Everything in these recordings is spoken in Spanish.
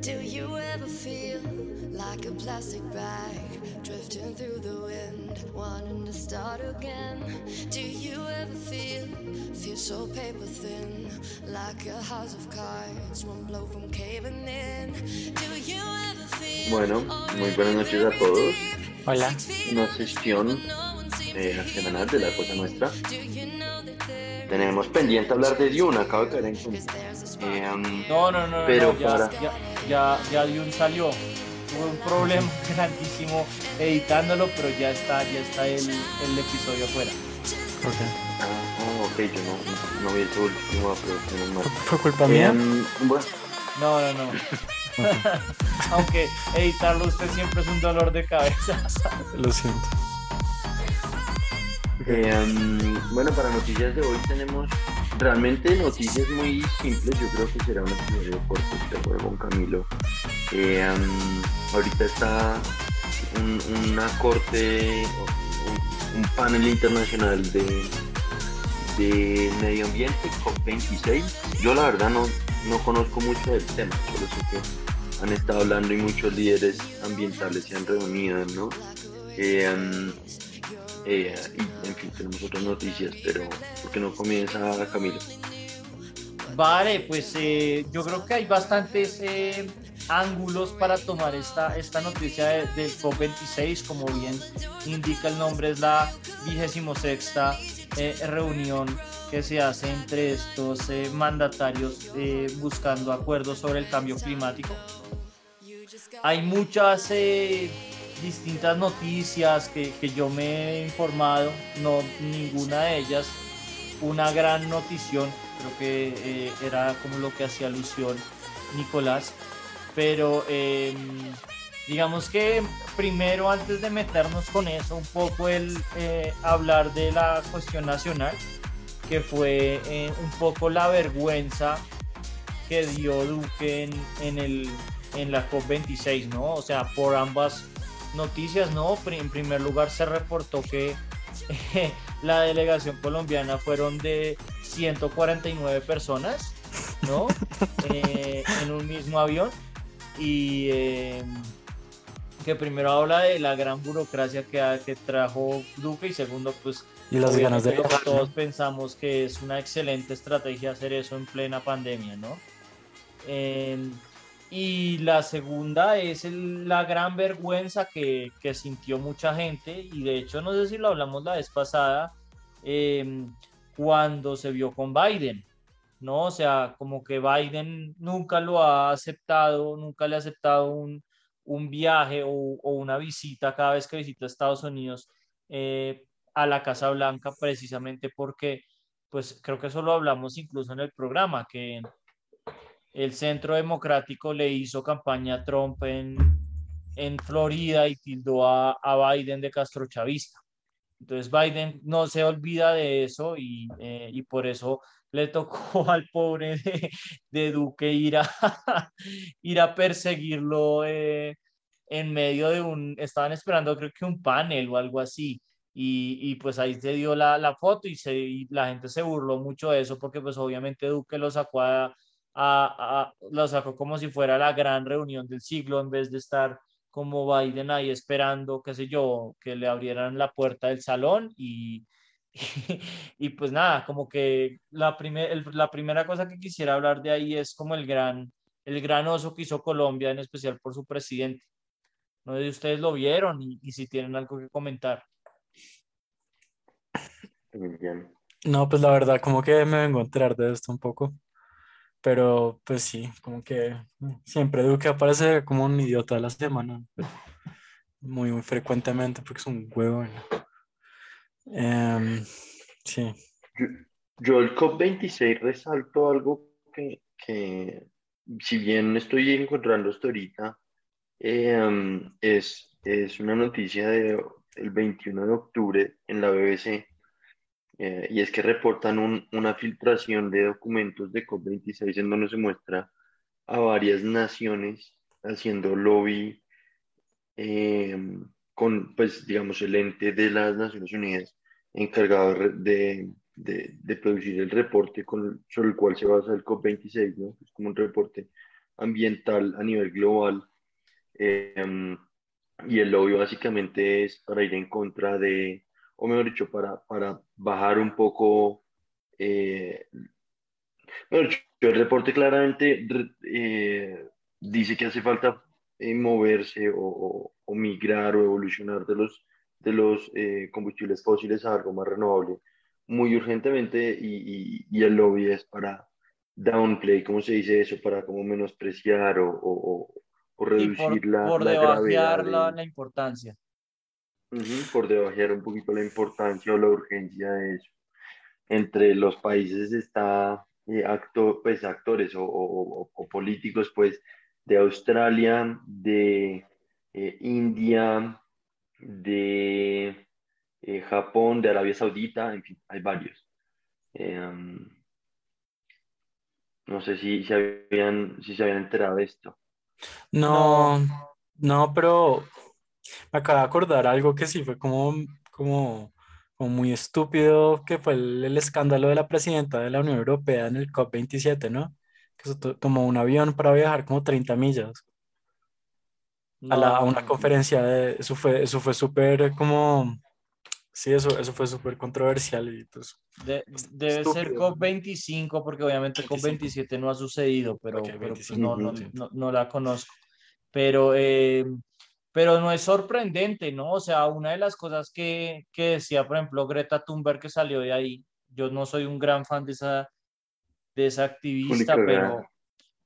Do you ever feel like a plastic bag drifting through the wind, wanting to start again? Do you ever feel, feel so paper thin, like a house of cards, one blow from caving in? Do you ever feel Bueno, muy buenas noches a todos. Hola. Una sesión eh, semanal de la cosa nuestra. Tenemos pendiente hablar de Dune, acabo de caer en cuenta. Eh, No, no, no, no, Pero no, ya, para- ya, ya, ya Dune salió. Tuve un problema grandísimo editándolo, pero ya está, ya está el, el episodio afuera. ah, ok, yo no, no vi el último, pero mal. ¿Fue culpa mía? Eh, bueno, No, no, no. Aunque editarlo usted siempre es un dolor de cabeza. Lo siento. eh, um, bueno, para noticias de hoy tenemos realmente noticias muy simples. Yo creo que será un episodio corto, de con Camilo. Eh, ahorita está un- una corte, un, panel internacional de, de medio ambiente, COP26. Yo la verdad no, no conozco mucho del tema, solo sé que han estado hablando y muchos líderes ambientales se han reunido, ¿no? Eh, eh, y en fin, tenemos otras noticias, pero ¿por qué no comienza Camilo? Vale, pues eh, yo creo que hay bastantes eh, ángulos para tomar esta, esta noticia de- del COP26, como bien indica el nombre, es la vigésimo sexta eh, reunión que se hace entre estos eh, mandatarios eh, buscando acuerdos sobre el cambio climático. Hay muchas eh, distintas noticias que, que yo me he informado, no ninguna de ellas una gran notición, creo que eh, era como lo que hacía alusión Nicolás, pero eh, digamos que primero antes de meternos con eso, un poco el eh, hablar de la cuestión nacional, que fue eh, un poco la vergüenza que dio Duque en, en, el, en la COP26, ¿no? O sea, por ambas noticias, ¿no? En primer lugar se reportó que la delegación colombiana fueron de 149 personas, ¿no? Eh, en un mismo avión. Y eh, que primero habla de la gran burocracia que, trajo Duque y segundo, pues Y las ganas de todos pensamos que es una excelente estrategia hacer eso en plena pandemia, ¿no? Y la segunda es el- la gran vergüenza que, que sintió mucha gente, y de hecho no sé si lo hablamos la vez pasada, eh, cuando se vio con Biden, ¿no? O sea, como que Biden nunca lo ha aceptado, nunca le ha aceptado un, un viaje o, o una visita cada vez que visita Estados Unidos eh, a la Casa Blanca, precisamente porque, pues creo que eso lo hablamos incluso en el programa, que el Centro Democrático le hizo campaña a Trump en, en Florida y tildó a, a Biden de castrochavista. Entonces Biden no se olvida de eso y, eh, y por eso le tocó al pobre de, de Duque ir a, ir a perseguirlo eh, en medio de un, estaban esperando creo que un panel o algo así. Y, y pues ahí se dio la, la foto y, se, y la gente se burló mucho de eso porque pues obviamente Duque lo sacó a, a- a- lo sacó como si fuera la gran reunión del siglo en vez de estar como Biden ahí esperando, qué sé yo, que le abrieran la puerta del salón y, y, pues nada, como que la, primer, el- la primera cosa que quisiera hablar de ahí es como el gran, el gran oso que hizo Colombia, en especial por su presidente. No sé si ustedes lo vieron y, y si tienen algo que comentar. No, pues la verdad, como que me vengo a enterar de esto un poco. Pero pues sí, como que siempre Duque aparece como un idiota de la semana. Muy, muy frecuentemente porque es un huevo. Em, sí. Yo, el COP26 resalto algo que, que, si bien estoy encontrando esto ahorita, um, es, es una noticia del 21 de octubre en la BBC, eh, y es que reportan un- una filtración de documentos de COP26 en donde se muestra a varias naciones haciendo lobby eh, con, pues, digamos, el ente de las Naciones Unidas encargado de, de, de- producir el reporte con, sobre el cual se basa el COP26, ¿no? Es como un reporte ambiental a nivel global. Em, y el lobby básicamente es para ir en contra de, o mejor dicho, para, para bajar un poco. Eh, el reporte claramente eh, dice que hace falta eh, moverse o, o, migrar o evolucionar de los, de los eh, combustibles fósiles a algo más renovable muy urgentemente y, y, el lobby es para downplay, ¿cómo se dice eso? Para como menospreciar o, o, o reducir la, por la gravedad. La, la importancia. Por debajear un poquito la importancia o la urgencia de eso. Entre los países está eh, acto, pues, actores o, o, políticos pues, de Australia, de eh, India, de eh, Japón, de Arabia Saudita, en fin, hay varios. Um, no sé si, si, habían, si se habían enterado de esto. No, no, pero me acabo de acordar algo que sí fue como, como, como muy estúpido, que fue el, escándalo de la presidenta de la Unión Europea en el COP27, ¿no? Que tomó un avión para viajar como 30 millas a, la, a, una conferencia de, eso fue, eso fue súper como, sí, eso, eso fue súper controversial y pues... debe ser COP25 porque obviamente COP27 no ha sucedido, pero, pues no, no, no, la conozco. Pero, eh, pero no es sorprendente, ¿no? O sea, una de las cosas que, que decía, por ejemplo, Greta Thunberg que salió de ahí, yo no soy un gran fan de esa, de esa activista, pero,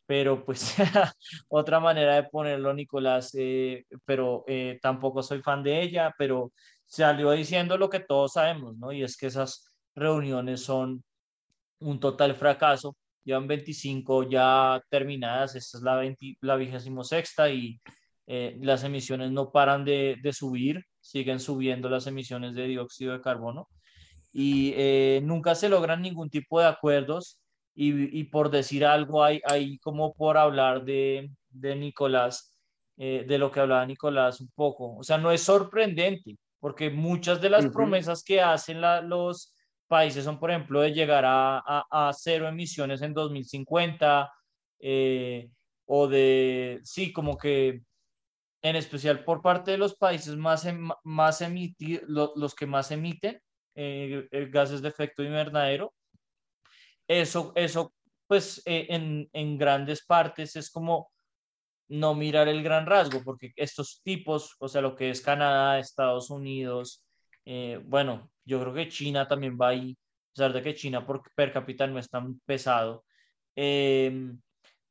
pero pues otra manera de ponerlo, Nicolás, eh, pero eh, tampoco soy fan de ella, pero salió diciendo lo que todos sabemos, ¿no? Y es que esas reuniones son un total fracaso, llevan 25 ya terminadas, esta es la, 20, la vigésimo sexta y eh, las emisiones no paran de, de, subir, siguen subiendo las emisiones de dióxido de carbono y nunca se logran ningún tipo de acuerdos y, por decir algo, hay, hay como por hablar de, de Nicolás, eh, de lo que hablaba Nicolás un poco. O sea, no es sorprendente, porque muchas de las promesas que hacen los países son, por ejemplo, de llegar a, a, cero emisiones en 2050, eh, o de, sí, como que en especial por parte de los países más, em, más emitidos, los que más emiten eh, gases de efecto invernadero, eso, eso pues eh, en, en grandes partes es como no mirar el gran rasgo, porque estos tipos, o sea, lo que es Canadá, Estados Unidos, eh, bueno, yo creo que China también va ahí, a pesar de que China por per cápita no es tan pesado, em,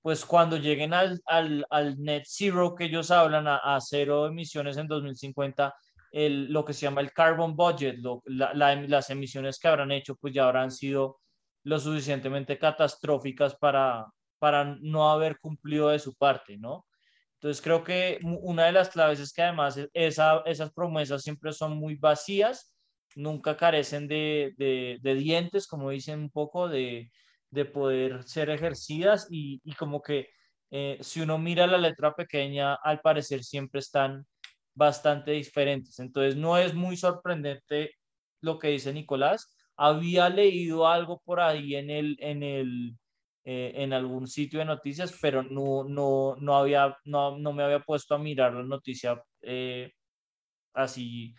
pues cuando lleguen al, al, al, net zero que ellos hablan, a, cero emisiones en 2050, el, lo que se llama el carbon budget, lo, la, las emisiones que habrán hecho, pues ya habrán sido lo suficientemente catastróficas para, para no haber cumplido de su parte, ¿no? Entonces creo que una de las claves es que además e, esa, esas promesas siempre son muy vacías, nunca carecen de, de, dientes, como dicen un poco, de, de poder ser ejercidas y, y como que eh, si uno mira la letra pequeña, al parecer siempre están bastante diferentes. Entonces no es muy sorprendente lo que dice Nicolás, había leído algo por ahí en, el, en, el, eh, en algún sitio de noticias, pero no, no, no, había, no, no me había puesto a mirar la noticia eh, así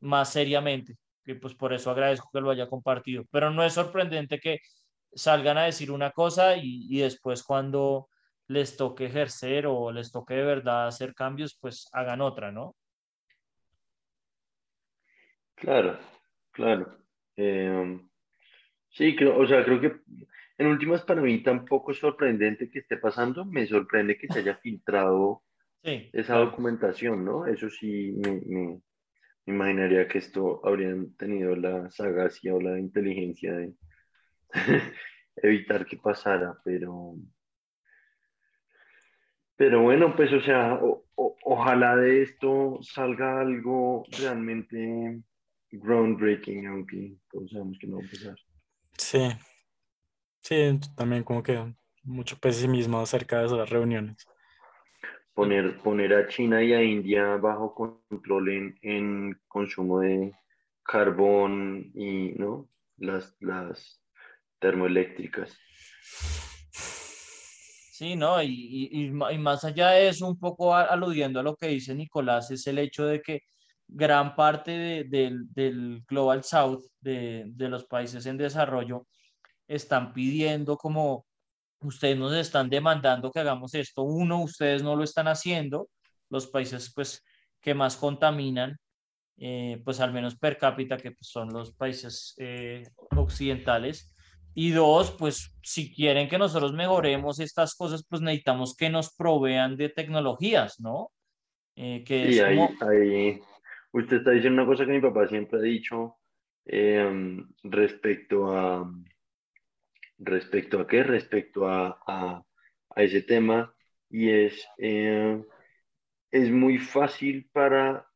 más seriamente. Y pues por eso agradezco que lo haya compartido. Pero no es sorprendente que salgan a decir una cosa y, y después cuando les toque ejercer o les toque de verdad hacer cambios, pues hagan otra, ¿no? Claro, Claro. Eh, sí, creo, o sea, creo que en últimas para mí tampoco es sorprendente que esté pasando, me sorprende que se haya filtrado esa documentación, ¿no? Eso sí, me, me, imaginaría que esto habrían tenido la sagacia o la inteligencia de evitar que pasara, pero... Pero bueno, pues o sea, ojalá de esto salga algo realmente groundbreaking, aunque todos sabemos que no va a pasar. Sí, sí, también como que mucho pesimismo acerca de esas reuniones. Poner, poner a China y a India bajo control en, consumo de carbón y ¿no? las, las termoeléctricas. Sí, ¿no? Y, y, y más allá de eso, un poco aludiendo a lo que dice Nicolás, es el hecho de que gran parte de, del Global South, de, de, los países en desarrollo, están pidiendo como ustedes nos están demandando que hagamos esto. Uno, ustedes no lo están haciendo. Los países pues que más contaminan, eh, pues al menos per cápita, que pues, son los países eh, occidentales. Y dos, pues si quieren que nosotros mejoremos estas cosas, pues necesitamos que nos provean de tecnologías, ¿no? Eh, que sí, ahí, usted está diciendo una cosa que mi papá siempre ha dicho em, respecto a, respecto a qué, respecto a, a, a ese tema, y es, es muy fácil para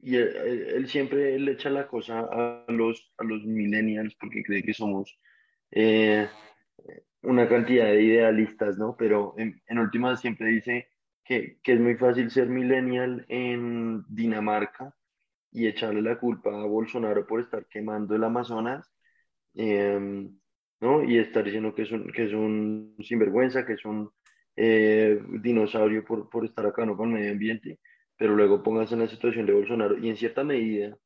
y él, siempre le echa la cosa a los, a los millennials porque cree que somos eh, una cantidad de idealistas, ¿no? Pero en, en siempre dice que, que, es muy fácil ser millennial en Dinamarca y echarle la culpa a Bolsonaro por estar quemando el Amazonas, em, ¿no? Y estar diciendo que es un, que es un sinvergüenza, que es un eh, dinosaurio por, por estar acá, ¿no? Con el medio ambiente pero luego pónganse en la situación de Bolsonaro y en cierta medida,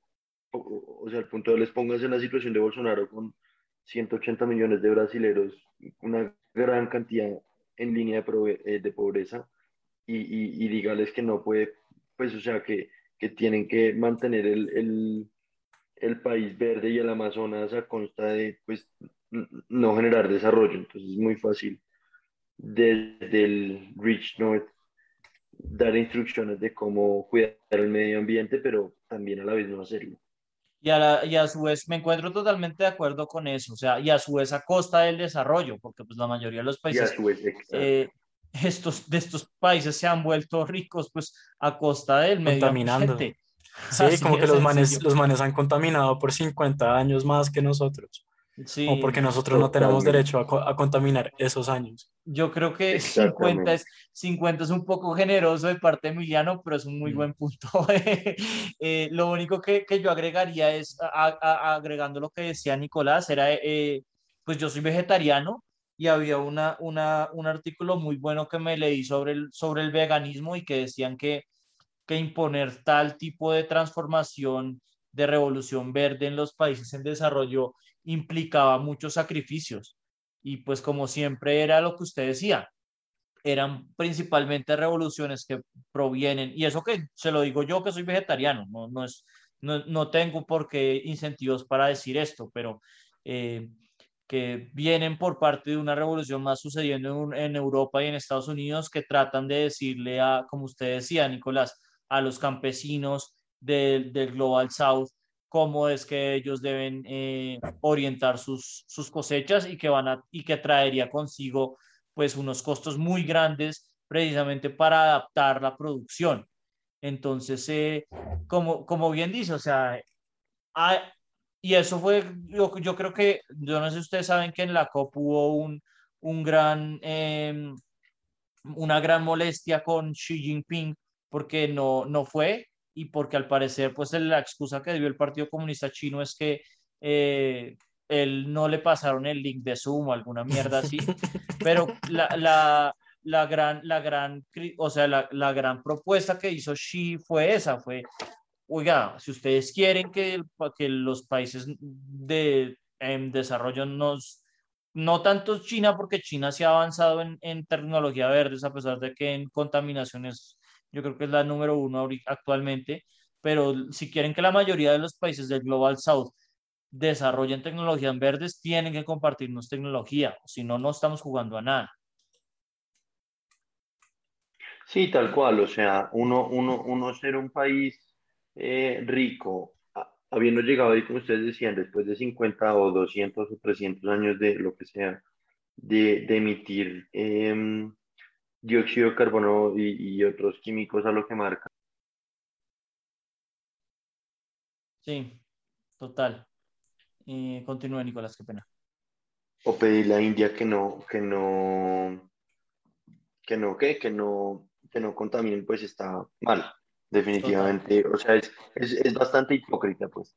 o, sea, al punto de les pónganse en la situación de Bolsonaro con 180 millones de brasileros, una gran cantidad en línea de, eh, de pobreza, y, y, y, dígales que no puede, pues, o sea, que, que tienen que mantener el, el, el, país verde y el Amazonas a consta de, pues, no generar desarrollo. Entonces es muy fácil desde el Rich North dar instrucciones de cómo cuidar el medio ambiente, pero también a la vez no hacerlo. Y a, y a su vez me encuentro totalmente de acuerdo con eso, o sea, y a su vez a costa del desarrollo, porque pues la mayoría de los países, eh, estos, de estos países se han vuelto ricos pues a costa del medio ambiente. Sí, como que los manes, los manes han contaminado por 50 años más que nosotros. O porque nosotros no tenemos derecho a, a, contaminar esos años. Yo creo que 50 es, 50 es un poco generoso de parte de Emiliano, pero es un muy mm. buen punto. eh, lo único que, que, yo agregaría es, agregando lo que decía Nicolás, era, eh, pues yo soy vegetariano y había una, una, un artículo muy bueno que me leí sobre el, sobre el veganismo y que decían que, que imponer tal tipo de transformación de revolución verde en los países en desarrollo implicaba muchos sacrificios. Y pues como siempre era lo que usted decía, eran principalmente revoluciones que provienen, y eso que se lo digo yo que soy vegetariano, no, no, es, no, no tengo por qué incentivos para decir esto, pero eh, que vienen por parte de una revolución más sucediendo en, Europa y en Estados Unidos que tratan de decirle a, como usted decía, Nicolás, a los campesinos del, del Global South, cómo es que ellos deben eh, orientar sus, sus cosechas y que, van a, y que traería consigo pues unos costos muy grandes precisamente para adaptar la producción. Entonces, eh, como, como bien dice, o sea, y eso fue, yo, yo, creo que, yo no sé si ustedes saben que en la COP hubo un, un gran, em, una gran molestia con Xi Jinping porque no, no fue y porque al parecer pues la excusa que dio el Partido Comunista Chino es que eh, él no le pasaron el link de Zoom o alguna mierda así, pero la, la, la, gran, la gran, o sea, la, la, gran propuesta que hizo Xi fue esa, fue, oiga, si ustedes quieren que, que los países de en desarrollo nos, no tanto China, porque China se ha avanzado en, en tecnología verde, a pesar de que en contaminaciones yo creo que es la número uno actualmente, pero si quieren que la mayoría de los países del Global South desarrollen tecnologías verdes, tienen que compartirnos tecnología, si no, no estamos jugando a nada. Sí, tal cual, o sea, uno, uno, uno ser un país eh, rico, habiendo llegado ahí, como ustedes decían, después de 50 o 200 o 300 años de lo que sea, de, de emitir eh, dióxido de carbono y, otros químicos a lo que marca. Sí, total. Eh, continúe, Nicolás, qué pena. O pedir a India que no, que no, que no, ¿qué? Que no, que no contaminen, pues está mal, definitivamente. O sea, es, es, es, bastante hipócrita, pues.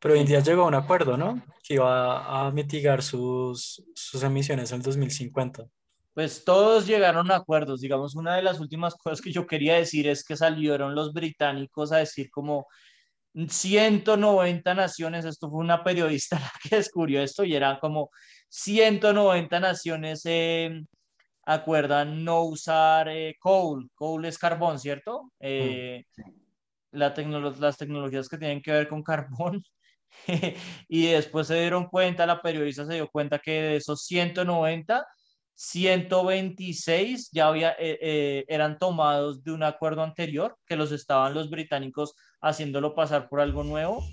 Pero India llegó a un acuerdo, ¿no? Que iba a mitigar sus, sus emisiones en el 2050. Pues todos llegaron a acuerdos. Digamos, una de las últimas cosas que yo quería decir es que salieron los británicos a decir como 190 naciones, esto fue una periodista la que descubrió esto y era como 190 naciones eh, acuerdan no usar eh, coal, coal es carbón, ¿cierto? Eh, la las tecnologías que tienen que ver con carbón. y después se dieron cuenta, la periodista se dio cuenta que de esos 190, 126 ya había, eh, eh, eran tomados de un acuerdo anterior, que los estaban los británicos haciéndolo pasar por algo nuevo.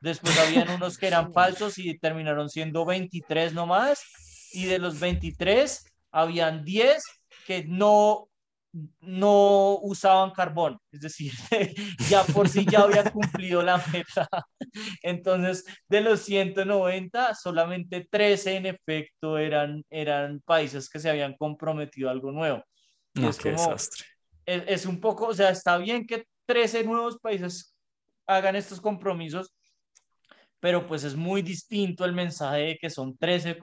Después habían unos que eran falsos y terminaron siendo 23 nomás. Y de los 23, habían 10 que no no usaban carbón, es decir, ya por sí ya había cumplido la meta. Entonces, de los 190, solamente 13 en efecto eran, eran países que se habían comprometido a algo nuevo. es qué desastre. Es, es, un poco, o sea, está bien que 13 nuevos países hagan estos compromisos, pero pues es muy distinto el mensaje de que son 13,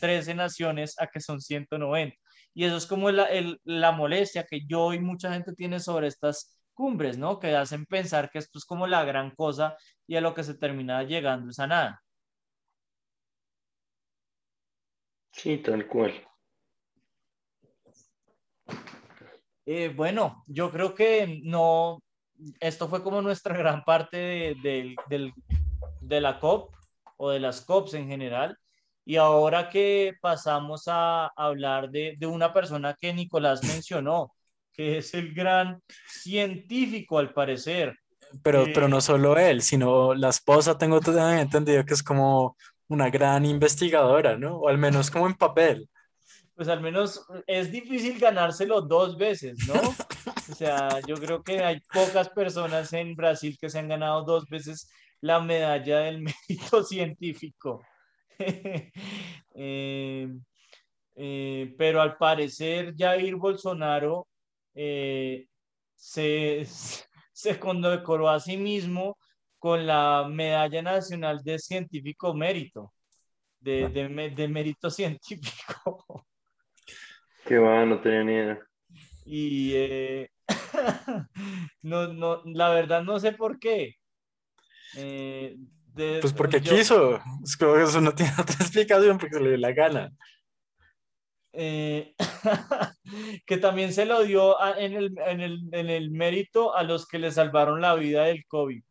13 naciones a que son 190. Y eso es como la, la molestia que yo y mucha gente tiene sobre estas cumbres, ¿no? Que hacen pensar que esto es como la gran cosa y a lo que se termina llegando es a nada. Sí, tal cual. Eh, bueno, yo creo que no, esto fue como nuestra gran parte de, de la COP o de las COPs en general. Y ahora que pasamos a hablar de, de una persona que Nicolás mencionó, que es el gran científico al parecer. Pero, pero no solo él, sino la esposa, tengo también entendido que es como una gran investigadora, ¿no? O al menos como en papel. Pues al menos es difícil ganárselo dos veces, ¿no? O sea, yo creo que hay pocas personas en Brasil que se han ganado dos veces la medalla del mérito científico. Eh, eh, pero al parecer Jair Bolsonaro eh, se, se condecoró a sí mismo con la Medalla Nacional de Científico Mérito, de, de, mérito científico. Qué va, no tenía ni idea. Y no, no, la verdad no sé por qué. Pues porque quiso. Es que eso no tiene otra explicación porque se le dio la gana. Eh, que también se lo dio en, el, en, el, en, el, mérito a los que le salvaron la vida del COVID.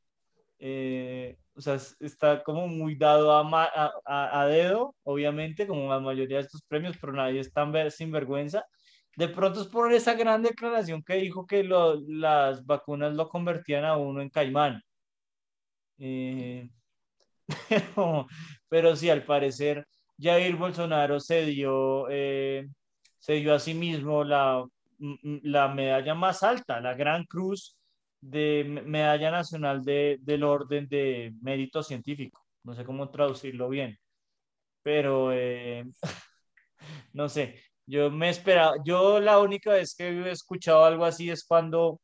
Eh, o sea, está como muy dado a, a, a, dedo, obviamente, como la mayoría de estos premios, pero nadie es tan sinvergüenza. De pronto es por esa gran declaración que dijo que lo, las vacunas lo convertían a uno en caimán. Eh, pero, pero sí, al parecer Jair Bolsonaro se dio, eh, se dio a sí mismo la, la medalla más alta, la Gran Cruz de Medalla Nacional de, del Orden de Mérito Científico. No sé cómo traducirlo bien, pero eh, no sé. Yo me esperaba, yo la única vez que he escuchado algo así es cuando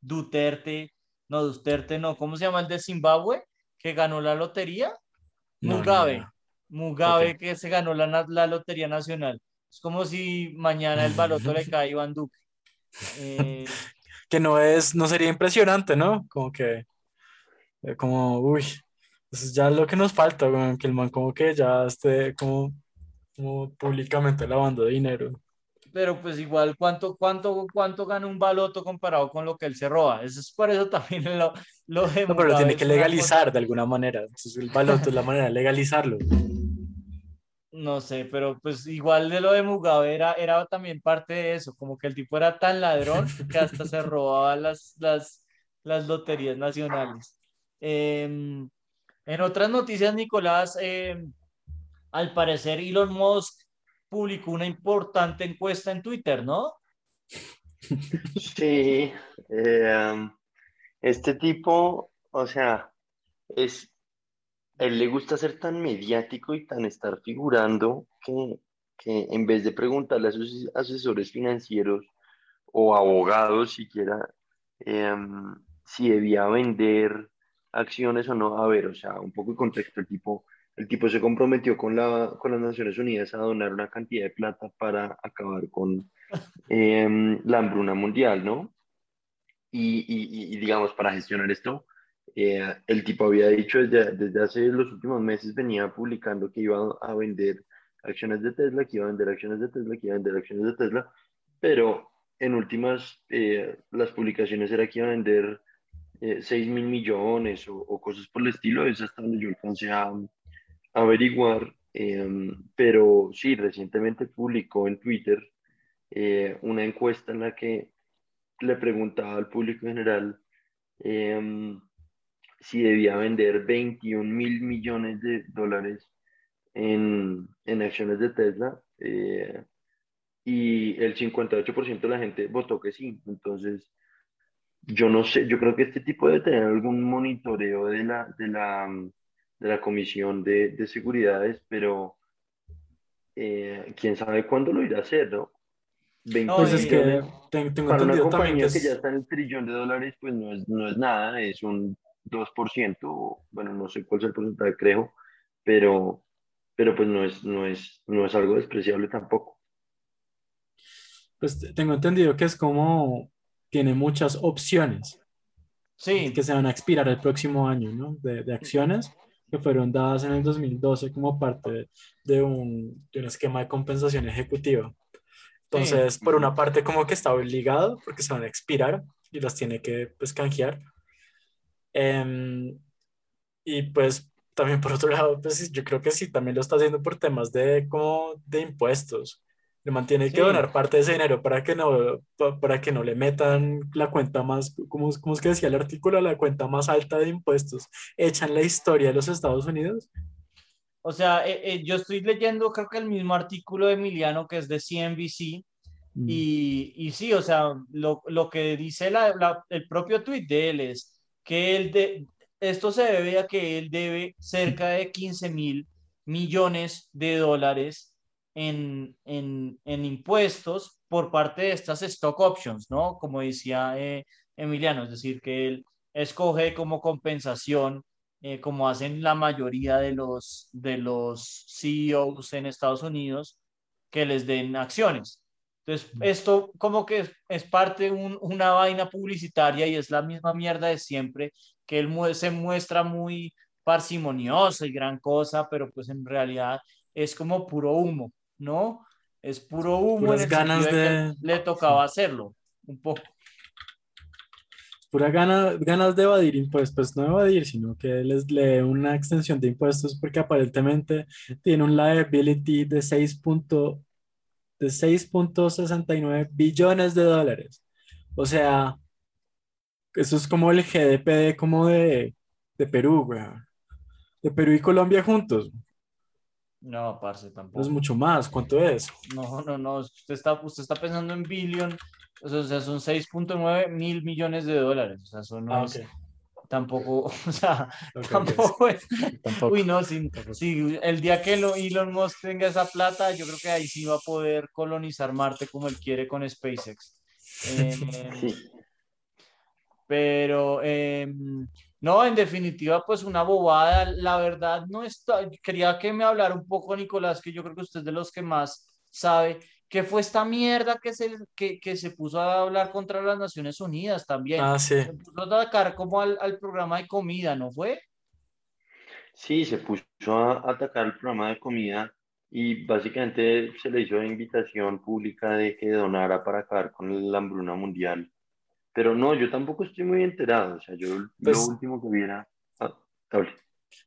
Duterte, no, Duterte no, ¿cómo se llama el de Zimbabue? Que ganó la lotería. Mugabe. Mugabe que se ganó la, la, Lotería Nacional. Es como si mañana el baloto le cae a Iván Duque. Eh, que no es, no sería impresionante, ¿no? Como que, eh, como, uy, eso es ya lo que nos falta, que el man como que ya esté como, como públicamente lavando dinero. Pero pues igual, ¿cuánto, cuánto, cuánto gana un baloto comparado con lo que él se roba? Eso es por eso también lo, lo No, pero lo tiene que legalizar de alguna manera. Entonces el baloto es la manera de legalizarlo. No sé, pero pues igual de lo de Mugabe era, era también parte de eso, como que el tipo era tan ladrón que hasta se robaba las, las, las loterías nacionales. Em, en otras noticias, Nicolás, em, al parecer Elon Musk publicó una importante encuesta en Twitter, ¿no? Sí, em, este tipo, o sea, es él le gusta ser tan mediático y tan estar figurando que, que en vez de preguntarle a sus asesores financieros o abogados siquiera si debía vender acciones o no, a ver, o sea, un poco de contexto, el tipo el tipo se comprometió con, la, con las Naciones Unidas a donar una cantidad de plata para acabar con em, la hambruna mundial, ¿no? Y, y, digamos, para gestionar esto, eh, el tipo había dicho desde, desde hace los últimos meses, venía publicando que iba a vender acciones de Tesla, que iba a vender acciones de Tesla, que iba a vender acciones de Tesla, pero en últimas, eh, las publicaciones era que iba a vender eh, 6 mil millones o, o, cosas por el estilo, es hasta donde yo alcancé a, averiguar, em, pero sí, recientemente publicó en Twitter eh, una encuesta en la que le preguntaba al público general em, si debía vender 21 mil millones de dólares en, en acciones de Tesla eh, y el 58% de la gente votó que sí. Entonces, yo no sé, yo creo que este tipo debe tener algún monitoreo de la, de la, de la Comisión de, de Seguridades, pero eh, quién sabe cuándo lo irá a hacer, ¿no? 20 pues es que tengo, para una compañía que, ya está en el trillón de dólares, pues no es, no es nada, es un 2%, bueno, no sé cuál es el porcentaje, creo, pero, pero pues no es, no, es, no es algo despreciable tampoco. Pues tengo entendido que es como, tiene muchas opciones. Sí. Que se van a expirar el próximo año, ¿no? De, de acciones que fueron dadas en el 2012 como parte de un, de un esquema de compensación ejecutiva. Entonces, por una parte, como que está obligado porque se van a expirar y las tiene que pues, canjear. Em, y pues también por otro lado, pues yo creo que sí, también lo está haciendo por temas de, como de impuestos. Le mantiene que donar parte de ese dinero para que no, para que no le metan la cuenta más, como, como es que decía el artículo, la cuenta más alta de impuestos echan la historia de los Estados Unidos. O sea, eh, eh, yo estoy leyendo creo que el mismo artículo de Emiliano que es de CNBC mm. y, y, sí, o sea, lo, lo que dice la, el propio tweet de él es que él de, esto se debe a que él debe cerca de 15 mil millones de dólares en, en, en, impuestos por parte de estas stock options, ¿no? Como decía eh, Emiliano, es decir, que él escoge como compensación, eh, como hacen la mayoría de los, de los CEOs en Estados Unidos, que les den acciones. Entonces, esto como que es, parte de un, una vaina publicitaria y es la misma mierda de siempre, que él se muestra muy parsimonioso y gran cosa, pero pues en realidad es como puro humo. ¿No? Es puro humo. en ganas de... le tocaba hacerlo, un poco. Pura gana, ganas de evadir impuestos, pues no evadir, sino que les lee una extensión de impuestos porque aparentemente tiene un liability de 6. de 6.69 billones de dólares. O sea, eso es como el GDP como de, de Perú, De Perú y Colombia juntos. No, parce, tampoco. es mucho más. ¿Cuánto es? No, no, no. Usted está, usted está pensando en billion. O sea, son 6.9 mil millones de dólares. O sea, eso no ah, es. Tampoco, o sea, tampoco es. Uy, no, si, el día que Elon Musk tenga esa plata, yo creo que ahí sí va a poder colonizar Marte como él quiere con SpaceX. Eh, pero, eh, no, en definitiva, pues una bobada. La verdad, no está. Quería que me hablara un poco, Nicolás, que yo creo que usted es de los que más sabe. ¿Qué fue esta mierda que se, que, que se puso a hablar contra las Naciones Unidas también? Ah, sí. Se puso a atacar como al, al programa de comida, ¿no fue? Sí, se puso a atacar el programa de comida y básicamente se le hizo la invitación pública de que donara para acabar con la hambruna mundial. Pero no, yo tampoco estoy muy enterado. O sea, yo lo pues último que viera. Ah,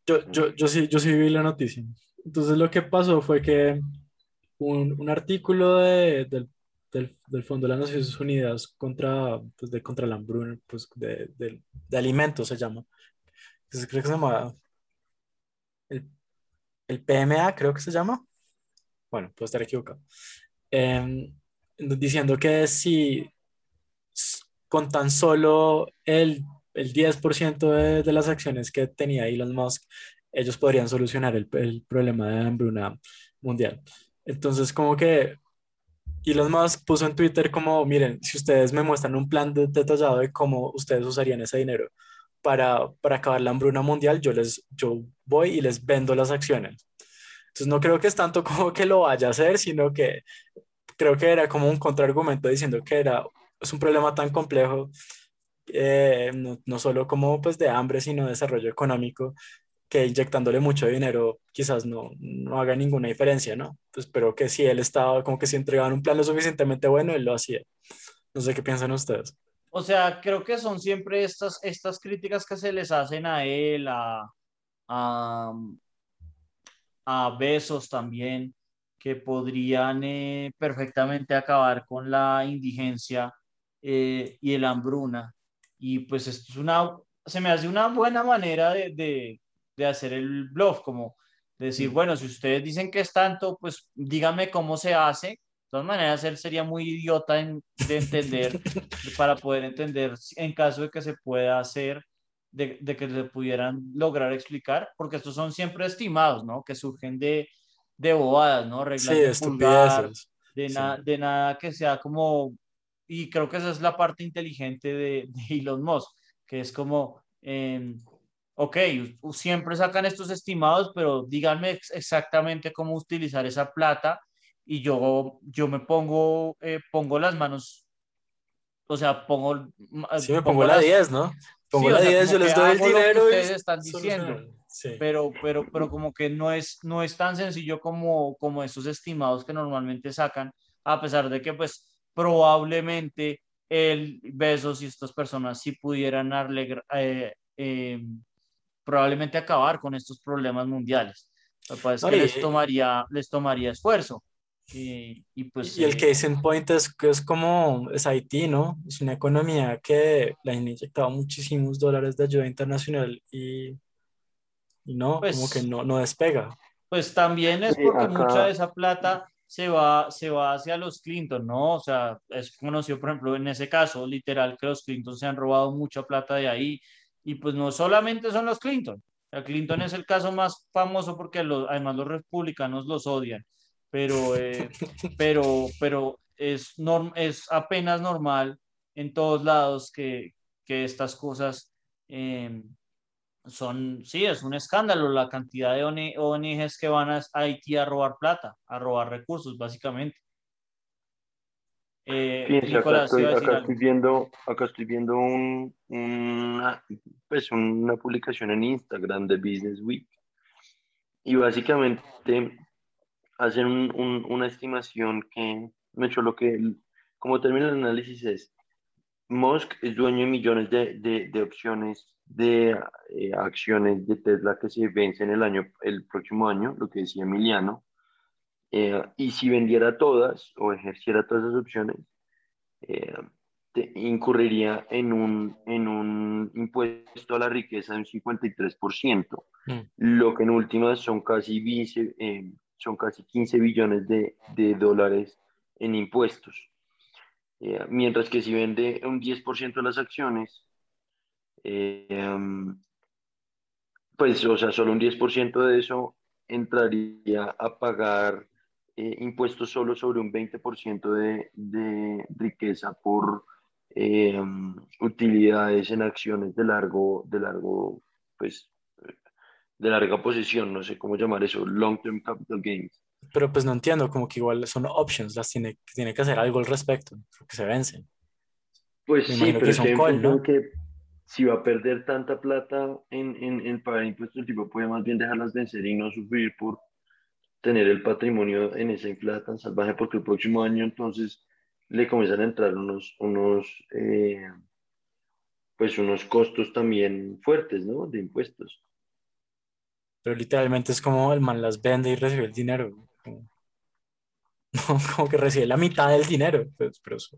yo, yo, yo, sí, yo sí vi la noticia. Entonces lo que pasó fue que un, un artículo de, del, del, del, Fondo de las Naciones Unidas contra, pues de, contra la hambruna, pues de, de, de alimentos se llama. Entonces, creo que se llama el, el, PMA, creo que se llama. Bueno, puedo estar equivocado. Eh, diciendo que si con tan solo el, el 10% de, las acciones que tenía Elon Musk, ellos podrían solucionar el, problema de hambruna mundial. Entonces, como que Elon Musk puso en Twitter como, miren, si ustedes me muestran un plan detallado de cómo ustedes usarían ese dinero para, para acabar la hambruna mundial, yo, les, yo voy y les vendo las acciones. Entonces no creo que es tanto como que lo vaya a hacer, sino que creo que era como un contraargumento diciendo que era, es un problema tan complejo, eh, no, no, solo como pues de hambre, sino de desarrollo económico, que inyectándole mucho dinero quizás no, no haga ninguna diferencia, ¿no? Pues, pero que si él estaba como que si entregaban un plan lo suficientemente bueno, él lo hacía. No sé qué piensan ustedes. O sea, creo que son siempre estas, estas críticas que se les hacen a él, a, a, a Besos también, que podrían eh, perfectamente acabar con la indigencia eh, y el hambruna. Y pues esto es una, se me hace una buena manera de, de, de hacer el bluff, como decir, bueno, si ustedes dicen que es tanto, pues díganme cómo se hace. De todas maneras, él sería muy idiota de entender, para poder entender en caso de que se pueda hacer, de, de, que se pudieran lograr explicar, porque estos son siempre estimados, ¿no? Que surgen de, de bobadas, ¿no? Reglas de pulgar, de, de nada que sea como, y creo que esa es la parte inteligente de, de Elon Musk, que es como, eh, ok, siempre sacan estos estimados, pero díganme exactamente cómo utilizar esa plata y yo, yo me pongo, eh, pongo las manos, o sea, pongo... Sí, me pongo, la 10, ¿no? Pongo la 10, yo les doy el dinero. ustedes están diciendo. Sí. Pero, pero, pero como que no es, no es tan sencillo como, como estos estimados que normalmente sacan, a pesar de que pues probablemente el Besos y estas personas sí pudieran darle eh, eh, probablemente acabar con estos problemas mundiales. Lo que pasa es que les, tomaría, les tomaría esfuerzo. Y, y, pues, y el case in point es que es como es Haití, ¿no? Es una economía que le han inyectado muchísimos dólares de ayuda internacional y, y no, Pues- como que no, no despega. Pues también es Sí, porque acá- mucha de esa plata se va, se va hacia los Clinton, ¿no? O sea, es conocido, por ejemplo, en ese caso, literal, que los Clinton se han robado mucha plata de ahí. Y pues no solamente son los Clinton. El Clinton es el caso más famoso porque los, además los republicanos los odian. Pero, eh, pero, pero es, norm, es apenas normal en todos lados que, que estas cosas eh, son, sí, es un escándalo la cantidad de ONG ONGs que van a Haití a robar plata, a robar recursos, básicamente. Eh, acá Nicolás, estoy, iba a decir acá estoy viendo, acá estoy viendo un, una, pues una publicación en Instagram de Business Week y básicamente hacen un- un- una estimación que, de hecho, lo que, como termina el análisis es, Musk es dueño de millones de, de, de opciones de eh, acciones de Tesla que se vencen el año, el próximo año, lo que decía Emiliano, eh, y si vendiera todas o ejerciera todas esas opciones, eh, te- incurriría en un, en un impuesto a la riqueza de un 53%, Mm. lo que en últimas son casi, 15, eh, son casi 15 billones de, de dólares en impuestos. Mientras que si vende un 10% de las acciones, eh, em, pues, o sea, solo un 10% de eso entraría a pagar eh, impuestos solo sobre un 20% de, de riqueza por eh, utilidades en acciones de largo, de largo, pues, de larga posición, no sé cómo llamar eso, long term capital gains. Pero pues no entiendo, como que igual son options, las tiene, tiene que hacer algo al respecto, porque se vencen. Pues Me sí, pero que son call, ¿no? que si va a perder tanta plata en, en, en pagar impuestos, el tipo puede más bien dejarlas vencer y no sufrir por tener el patrimonio en esa inflada tan salvaje, porque el próximo año entonces le comienzan a entrar unos, unos, eh, pues unos costos también fuertes, ¿no? De impuestos. Pero literalmente es como el man las vende y recibe el dinero. Como, como que recibe la mitad del dinero. Pero,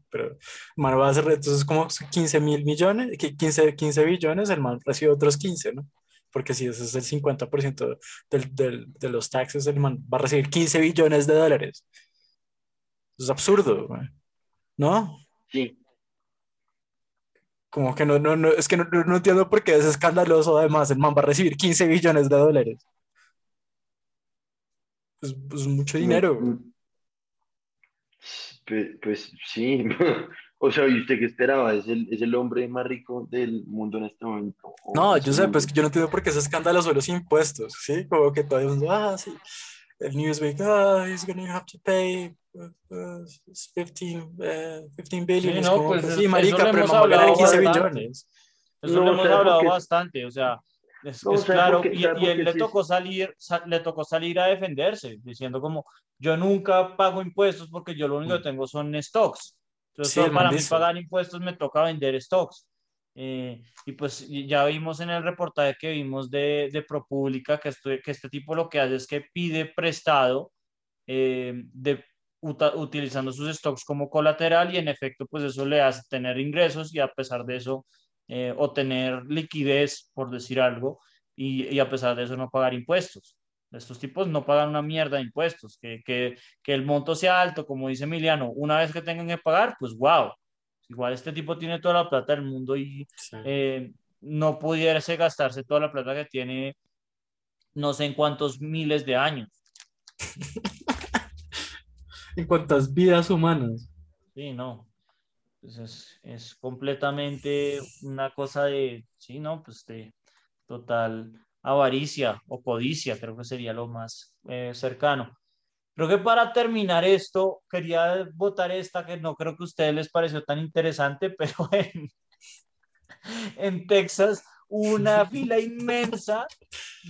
pero el man va a hacer, entonces como 15 mil millones, que 15, 15 billones, el man recibe otros 15, ¿no? Porque si ese es el 50% del, del, de los taxes, el man va a recibir 15 billones de dólares. Eso es absurdo. ¿no? Sí, Como que no, no, no, es que no, no, entiendo por qué es escandaloso. Además, el man va a recibir 15 billones de dólares. Es, es mucho dinero. Pues, pues sí, o sea, ¿y usted qué esperaba? ¿Es el, es el hombre más rico del mundo en este momento? ¿O No, yo sé, pues que yo no entiendo por qué ese escándalo son los impuestos, ¿sí? Como que todo el mundo, ah, sí, el Newsweek, ah, he's gonna have to pay uh, uh, 15, eh, 15 billion. Sí, no, como, pues, pues, es- sí, marica, pero el hemos man va a ganar hablado 15 bastante. billones. Eso No, lo hemos ¿sabe por hablado qué? bastante, o sea, es, No, es ¿sabe claro, qué? y, ¿Sabe y él le sí? tocó salir, sa- le tocó salir a defenderse, diciendo como, yo nunca pago impuestos porque yo lo único que tengo son stocks. Entonces, Sí, para mí pagar impuestos me toca vender stocks. Eh, y pues ya vimos en el reportaje que vimos de, de ProPublica que este, que este tipo lo que hace es que pide prestado eh, de, uta- utilizando sus stocks como colateral y en efecto pues eso le hace tener ingresos y a pesar de eso eh, o tener liquidez, por decir algo, y, y a pesar de eso no pagar impuestos. Estos tipos no pagan una mierda de impuestos, que, que, que el monto sea alto, como dice Emiliano, una vez que tengan que pagar, pues wow. Igual este tipo tiene toda la plata del mundo y Sí. eh, no pudiese gastarse toda la plata que tiene no sé en cuántos miles de años. En cuantas vidas humanas. Sí, no. Pues es, es completamente una cosa de, sí, no, pues de total avaricia o codicia, creo que sería lo más eh, cercano. Creo que para terminar esto, quería votar esta que no creo que a ustedes les pareció tan interesante, pero en, en Texas una fila inmensa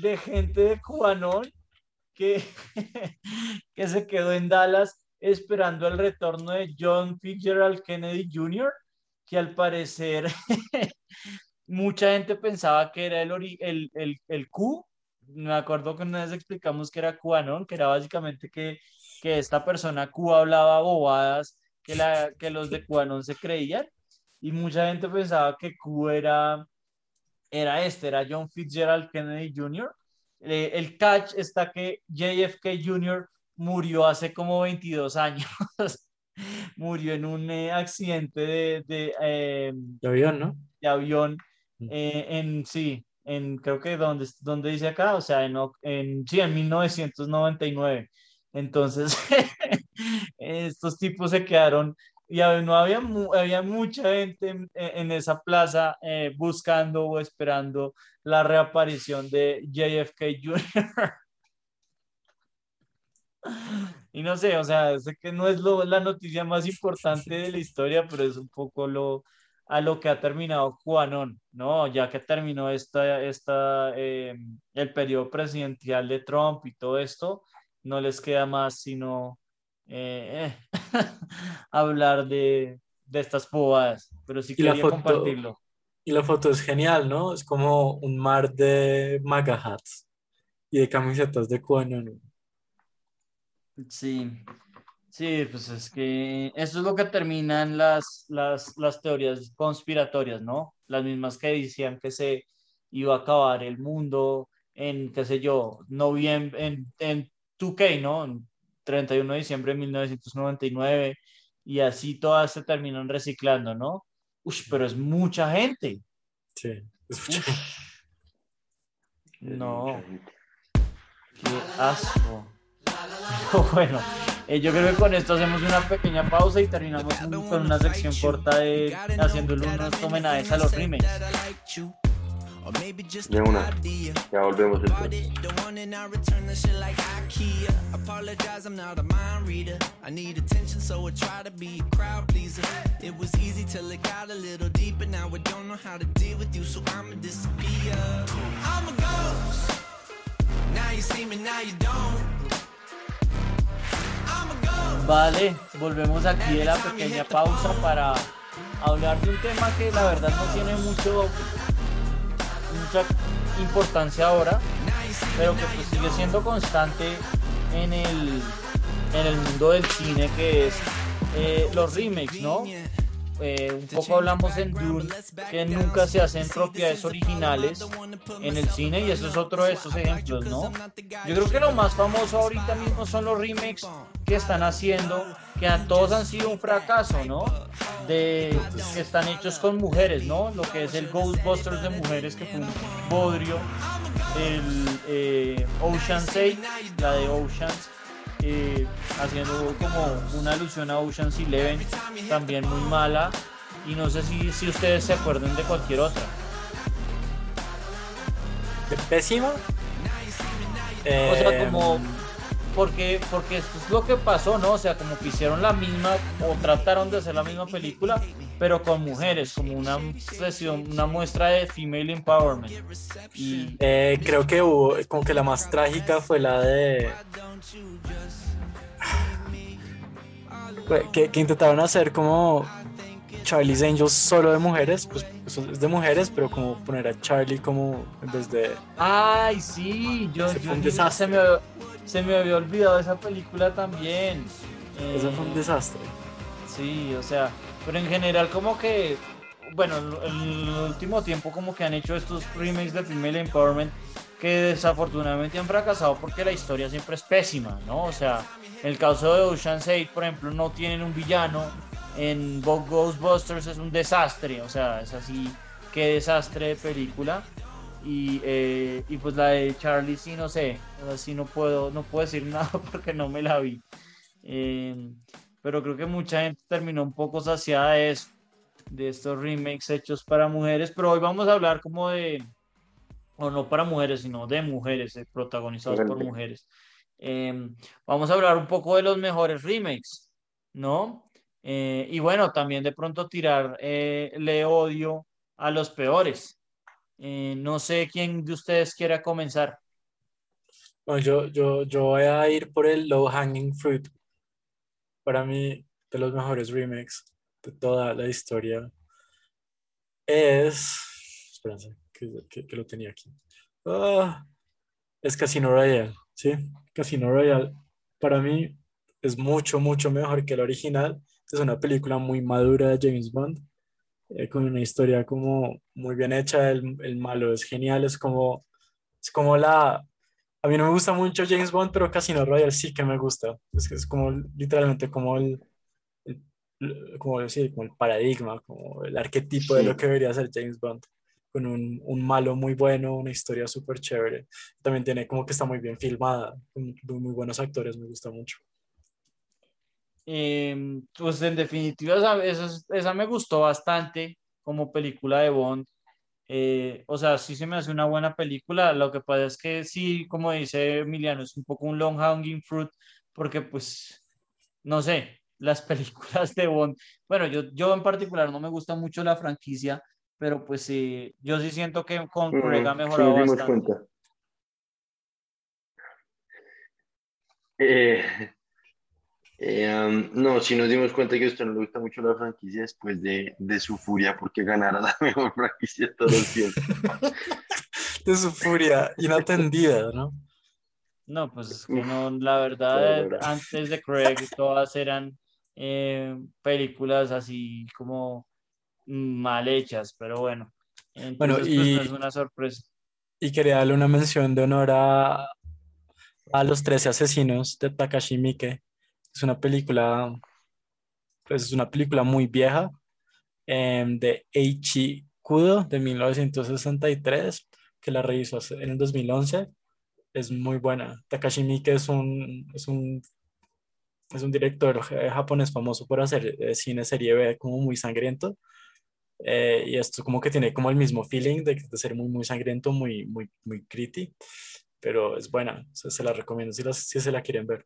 de gente de Cubanón que, que se quedó en Dallas esperando el retorno de John Fitzgerald Kennedy Jr., que al parecer mucha gente pensaba que era el, el, el, el Q. Me acuerdo que una vez explicamos que era QAnon, que era básicamente que, que esta persona Q hablaba bobadas que, la, que los de QAnon se creían. Y mucha gente pensaba que Q era, era este, era John Fitzgerald Kennedy Jr. Eh, el catch está que JFK Jr. murió hace como 22 años. murió en un eh, accidente de, de, eh, Ya vieron, ¿no? de avión eh, en, sí, en, creo que donde, donde dice acá, o sea, en, en, sí, en 1999. Entonces, estos tipos se quedaron y no había, había mucha gente en, en esa plaza eh, buscando o esperando la reaparición de JFK Jr. Y no sé, o sea, sé que no es lo, la noticia más importante de la historia, pero es un poco lo, a lo que ha terminado QAnon, ¿no? Ya que terminó esta, esta, eh, el periodo presidencial de Trump y todo esto, no les queda más sino eh, eh, hablar de, de estas bobadas, pero sí Y quería foto- compartirlo. Y la foto es genial, ¿no? Es como un mar de MAGA hats y de camisetas de QAnon. Sí, sí, pues es que eso es lo que terminan las, las, las teorías conspiratorias, ¿no? Las mismas que decían que se iba a acabar el mundo en, qué sé yo, noviembre, en, en 2K, ¿no? En 31 de diciembre de 1999 y así todas se terminan reciclando, ¿no? Uy, pero es mucha gente. Sí. es no, qué asco. Pero bueno, eh, yo creo que con esto hacemos una pequeña pausa y terminamos un- con una sección corta de haciéndole unos homenajes a los remakes. De una. Ya volvemos entonces. Vale, volvemos aquí de la pequeña pausa para hablar de un tema que la verdad no tiene mucho mucha importancia ahora, pero que pues sigue siendo constante en el, en el mundo del cine, que es eh, los remakes, ¿no? Eh, un poco hablamos en Dune, que nunca se hacen propiedades originales en el cine, y eso es otro de estos ejemplos, ¿no? Yo creo que lo más famoso ahorita mismo son los remakes que están haciendo, que a todos han sido un fracaso, ¿no? De, que están hechos con mujeres, ¿no? Lo que es el Ghostbusters de mujeres, que fue un bodrio, el eh, Ocean's 8, la de Oceans, eh, haciendo como una alusión a Ocean's Eleven, también muy mala. Y no sé si, si ustedes se acuerdan de cualquier otra. ¿De pésima? O sea, Eh, como porque porque esto es lo que pasó, ¿no? O sea, como que hicieron la misma o trataron de hacer la misma película, pero con mujeres, como una sesión, una muestra de female empowerment. Y eh, creo que hubo, como que la más trágica fue la de... Fue Que, que intentaron hacer como Charlie's Angels solo de mujeres, pues, pues es de mujeres, pero como poner a Charlie como en vez de... ay, sí, yo, Ese fue yo- yo- se me se me había olvidado esa película también. Eso fue un Eh, desastre. Sí, o sea, pero en general como que, bueno, en el último tiempo como que han hecho estos remakes de Female Empowerment que desafortunadamente han fracasado porque la historia siempre es pésima, ¿no? O sea, en el caso de Ocean's 8, por ejemplo, no tienen un villano, en Ghostbusters es un desastre, o sea, es así, qué desastre de película. Y, eh, y pues la de Charlie sí, no sé, o sea, sí no puedo, no puedo decir nada porque no me la vi. Eh, pero creo que mucha gente terminó un poco saciada de eso, de estos remakes hechos para mujeres, pero hoy vamos a hablar como de, o no para mujeres, sino de mujeres, eh, protagonizados por mujeres. Eh, vamos a hablar un poco de los mejores remakes, ¿no? Eh, y bueno, también de pronto tirar le odio a los peores. Eh, no sé quién de ustedes quiera comenzar. Bueno, yo, yo, yo voy a ir por el Low Hanging Fruit. Para mí, de los mejores remakes de toda la historia es. Espérense, que, que- que lo tenía aquí. Ah, es Casino Royale, ¿sí? Casino Royale, para mí, es mucho, mucho mejor que el original. Es una película muy madura de James Bond, eh, con una historia como muy bien hecha. El, el malo es genial, es como, es como la, a mí no me gusta mucho James Bond, pero Casino Royale sí que me gusta. Es que es como literalmente como el, el- como decir, como el paradigma, como el arquetipo de Sí. lo que debería ser James Bond. Con un, un malo muy bueno, una historia súper chévere. También tiene como que está muy bien filmada, con muy buenos actores, me gusta mucho. Eh, pues en definitiva, esa, esa, es- esa me gustó bastante como película de Bond. Eh, o sea, sí se me hace una buena película. Lo que pasa es que sí, como dice Emiliano, es un poco un long hanging fruit, porque pues, no sé, las películas de Bond. Bueno, yo, yo en particular no me gusta mucho la franquicia, pero pues sí, yo sí siento que con Craig ha Mm, sí mejorado dimos bastante. cuenta. Eh, eh, um, no, si nos dimos cuenta que a usted no le gusta mucho la franquicia después de, de su furia porque ganara la mejor franquicia de todos los tiempos. De su furia inatendida, ¿no? No, pues es que no, la verdad, antes de Craig todas eran eh, películas así como mal hechas, pero bueno, Bueno, pues y- no es una sorpresa. Y quería darle una mención de honor a, a Los Trece Asesinos de Takashi Miike. Es una película, pues es una película muy vieja em, de Eiichi Kudo de 1963, que la hace- en el 2011. Es muy buena. Takashi Miike es un, es un, es un director eh, japonés famoso por hacer eh, cine serie B como muy sangriento. Eh, y esto como que tiene como el mismo feeling de, de ser muy, muy sangriento, muy, muy, muy gritty, pero es buena, se la recomiendo si, las- si se la quieren ver.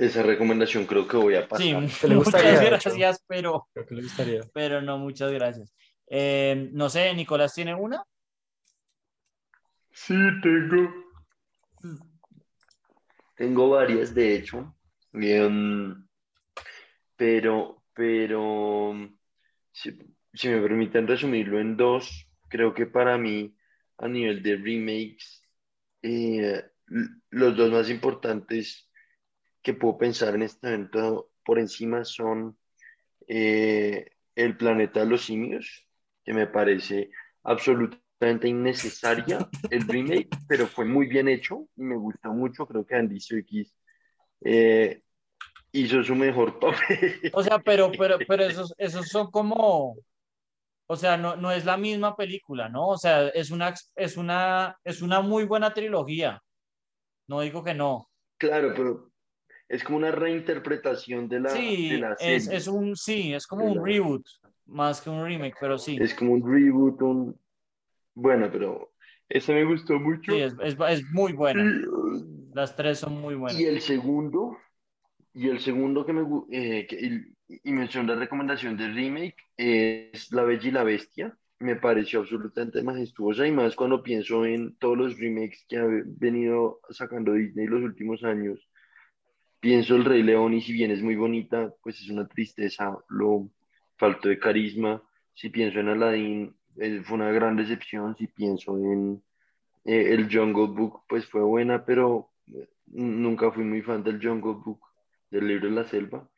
Esa recomendación creo que voy a pasar. Sí, ¿Te le muchas hecho? gracias, pero, Creo que le gustaría. pero no, muchas gracias. Eh, no sé, Nicolás tiene una. Sí, tengo. Tengo varias, de hecho. Em, pero, pero, si, si me permiten resumirlo en dos, creo que para mí, a nivel de remakes, eh, los dos más importantes que puedo pensar en este momento por encima son eh, El planeta de los simios, que me parece absolutamente innecesaria el remake, pero fue muy bien hecho y me gustó mucho. Creo que Andy Serkis eh, hizo su mejor papel. O sea, pero, pero, pero esos, esos son como, o sea, no, no es la misma película, ¿no? O sea, es una, es una, es una muy buena trilogía. No digo que no. Claro, pero es como una reinterpretación de la, Sí, de la es, serie. es un, sí, es como De un la- reboot, más que un remake, pero sí. Es como un reboot, un... Bueno, pero ese me gustó mucho. Sí, es, es, es muy buena. Y, Las tres son muy buenas. y el segundo, y el segundo que me eh, que- y, y mencionó la recomendación de remake es La Bella y la Bestia. Me pareció absolutamente majestuosa y más cuando pienso en todos los remakes que ha venido sacando Disney los últimos años. Pienso El Rey León y si bien es muy bonita, pues es una tristeza, lo faltó de carisma. Si pienso en Aladdin, eh, fue una gran decepción. Si pienso en eh, el Jungle Book, pues fue buena, pero eh, nunca fui muy fan del Jungle Book, del libro de la selva.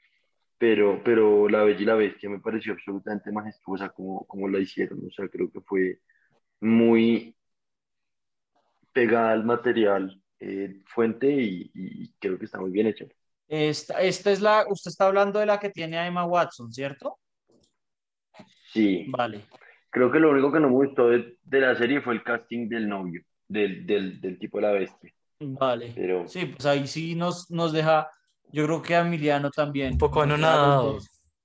Pero, pero La Bella y la Bestia me pareció absolutamente majestuosa como, como la hicieron. O sea, creo que fue muy pegada al material eh, fuente y, y creo que está muy bien hecha. Esta, esta es la, usted está hablando de la que tiene a Emma Watson, ¿cierto? Sí, Vale. creo que lo único que no me gustó de, de la serie fue el casting del novio, del, del, del tipo de la bestia. Vale. Pero Sí, pues ahí sí nos, nos deja, yo creo que a Emiliano también. Un poco anonadado.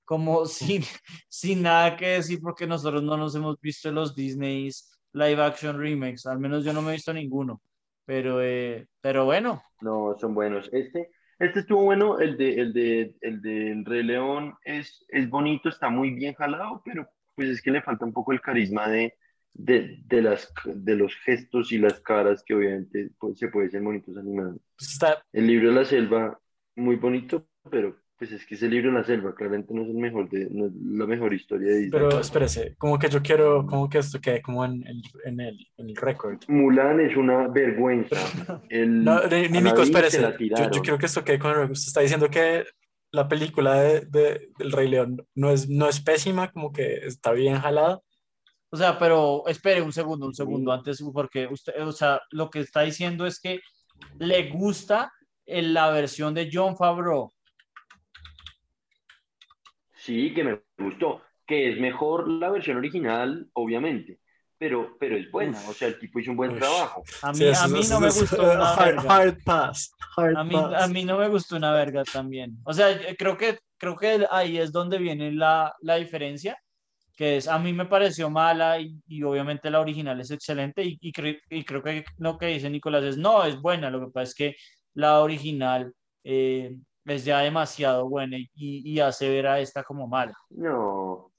Como sin, sin nada que decir porque nosotros no nos hemos visto los Disney's live action remakes, al menos yo no me he visto ninguno, pero, eh, pero bueno, No, son buenos. Este, este estuvo bueno, el de, el de, el de Rey León es, es bonito, está muy bien jalado, pero pues es que le falta un poco el carisma de, de, de las, de los gestos y las caras que obviamente pues, se puede ser bonitos animados. Pues está, El libro de la selva, muy bonito, pero pues es que ese libro de la selva claramente no es el mejor de, no es la mejor historia de Disney. pero espérese, como que yo quiero, como que esto quede como en, el en el, en el récord. Mulan es una vergüenza. El No, ni ni Nico, espérese. Yo, yo quiero que esto quede con el récord. Usted está diciendo que la película de, de- del Rey León no es, no es pésima, como que está bien jalada. o sea, pero espere un segundo, un segundo Sí. antes, porque usted, o sea, lo que está diciendo es que le gusta en la versión de John Favreau. Sí, que me gustó, que es mejor la versión original, obviamente, pero, pero es buena, o sea, el tipo hizo un buen Ush. trabajo. A mí, Sí, eso- a mí eso- no me gustó una hard, verga. hard pass. Hard A mí, pass. a mí no me gustó una verga también. O sea, yo creo que, creo que ahí es donde viene la, la diferencia, que es, a mí me pareció mala y, y obviamente la original es excelente y, y, cre- y creo que lo que dice Nicolás es, no, es buena, lo que pasa es que la original eh, es ya demasiado buena y, y hace ver a esta como mala. No,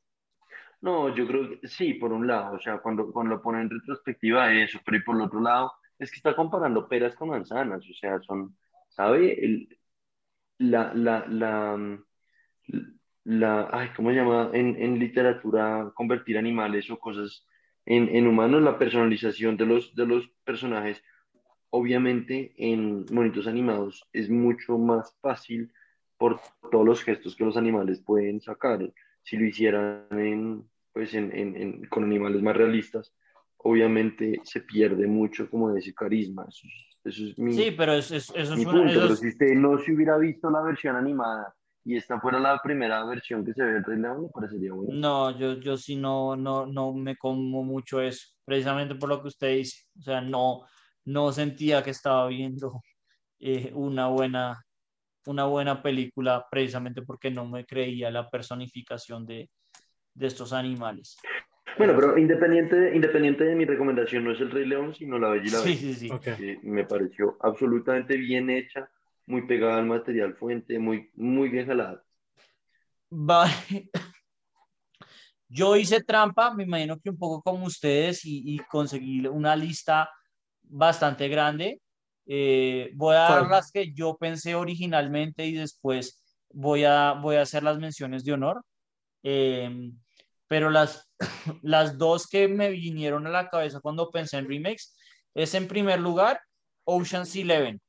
no, yo creo que sí, por un lado, o sea, cuando, cuando lo pone en retrospectiva eso, pero y por el otro lado, es que está comparando peras con manzanas, o sea, son, ¿sabe? El, la, la, la, la, ay, ¿cómo se llama? En, en literatura, convertir animales o cosas en, en humanos, la personalización de los, de los personajes, obviamente en monitos animados es mucho más fácil por todos los gestos que los animales pueden sacar. Si lo hicieran en, pues en, en- en- con animales más realistas, obviamente se pierde mucho como de ese carisma. Eso, es- eso es mi, Sí, pero es, es- eso mi es una- punto. eso Pero si usted no se hubiera visto la versión animada y esta fuera la primera versión que se ve del Rey León, me parecería bueno. No, yo, yo sí no, no, no me como mucho eso, precisamente por lo que usted dice. O sea, no, no sentía que estaba viendo eh, una buena, una buena película, precisamente porque no me creía la personificación de, de estos animales. Bueno, pero independiente, independiente de mi recomendación, no es el Rey León, sino La Bella y la Sí, Bestia. sí, sí. Ok. que me pareció absolutamente bien hecha, muy pegada al material fuente, muy, muy bien jalada. Vale. Yo hice trampa, me imagino que un poco como ustedes, y, y conseguí una lista bastante grande. Eh, voy a dar las que yo pensé originalmente y después voy a, voy a hacer las menciones de honor. Eh, pero las, las dos que me vinieron a la cabeza cuando pensé en remakes es en primer lugar Ocean's Eleven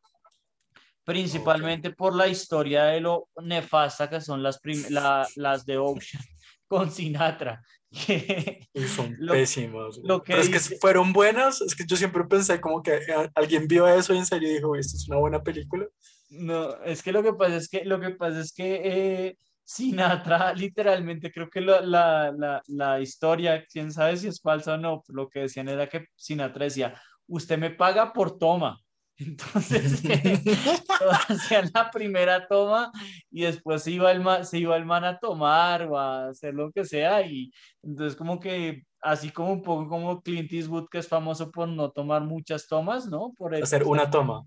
principalmente por la historia de lo nefasta que son las, la- las de Ocean con Sinatra. Y son Lo- pésimos. lo que Pero es que dice- fueron buenas. Es que yo siempre pensé como que eh, alguien vio eso y en serio dijo, esto es una buena película. no, es que lo que pasa es que lo que pasa es que eh, Sinatra, literalmente, creo que la, la, la, la historia, quién sabe si es falsa o no, lo que decían era que Sinatra decía, usted me paga por toma. Entonces, hacían la primera toma y después se iba, el man, se iba el man a tomar o a hacer lo que sea. Y entonces, como que, así como un poco como Clint Eastwood, que es famoso por no tomar muchas tomas, ¿no? Por Hacer una toma.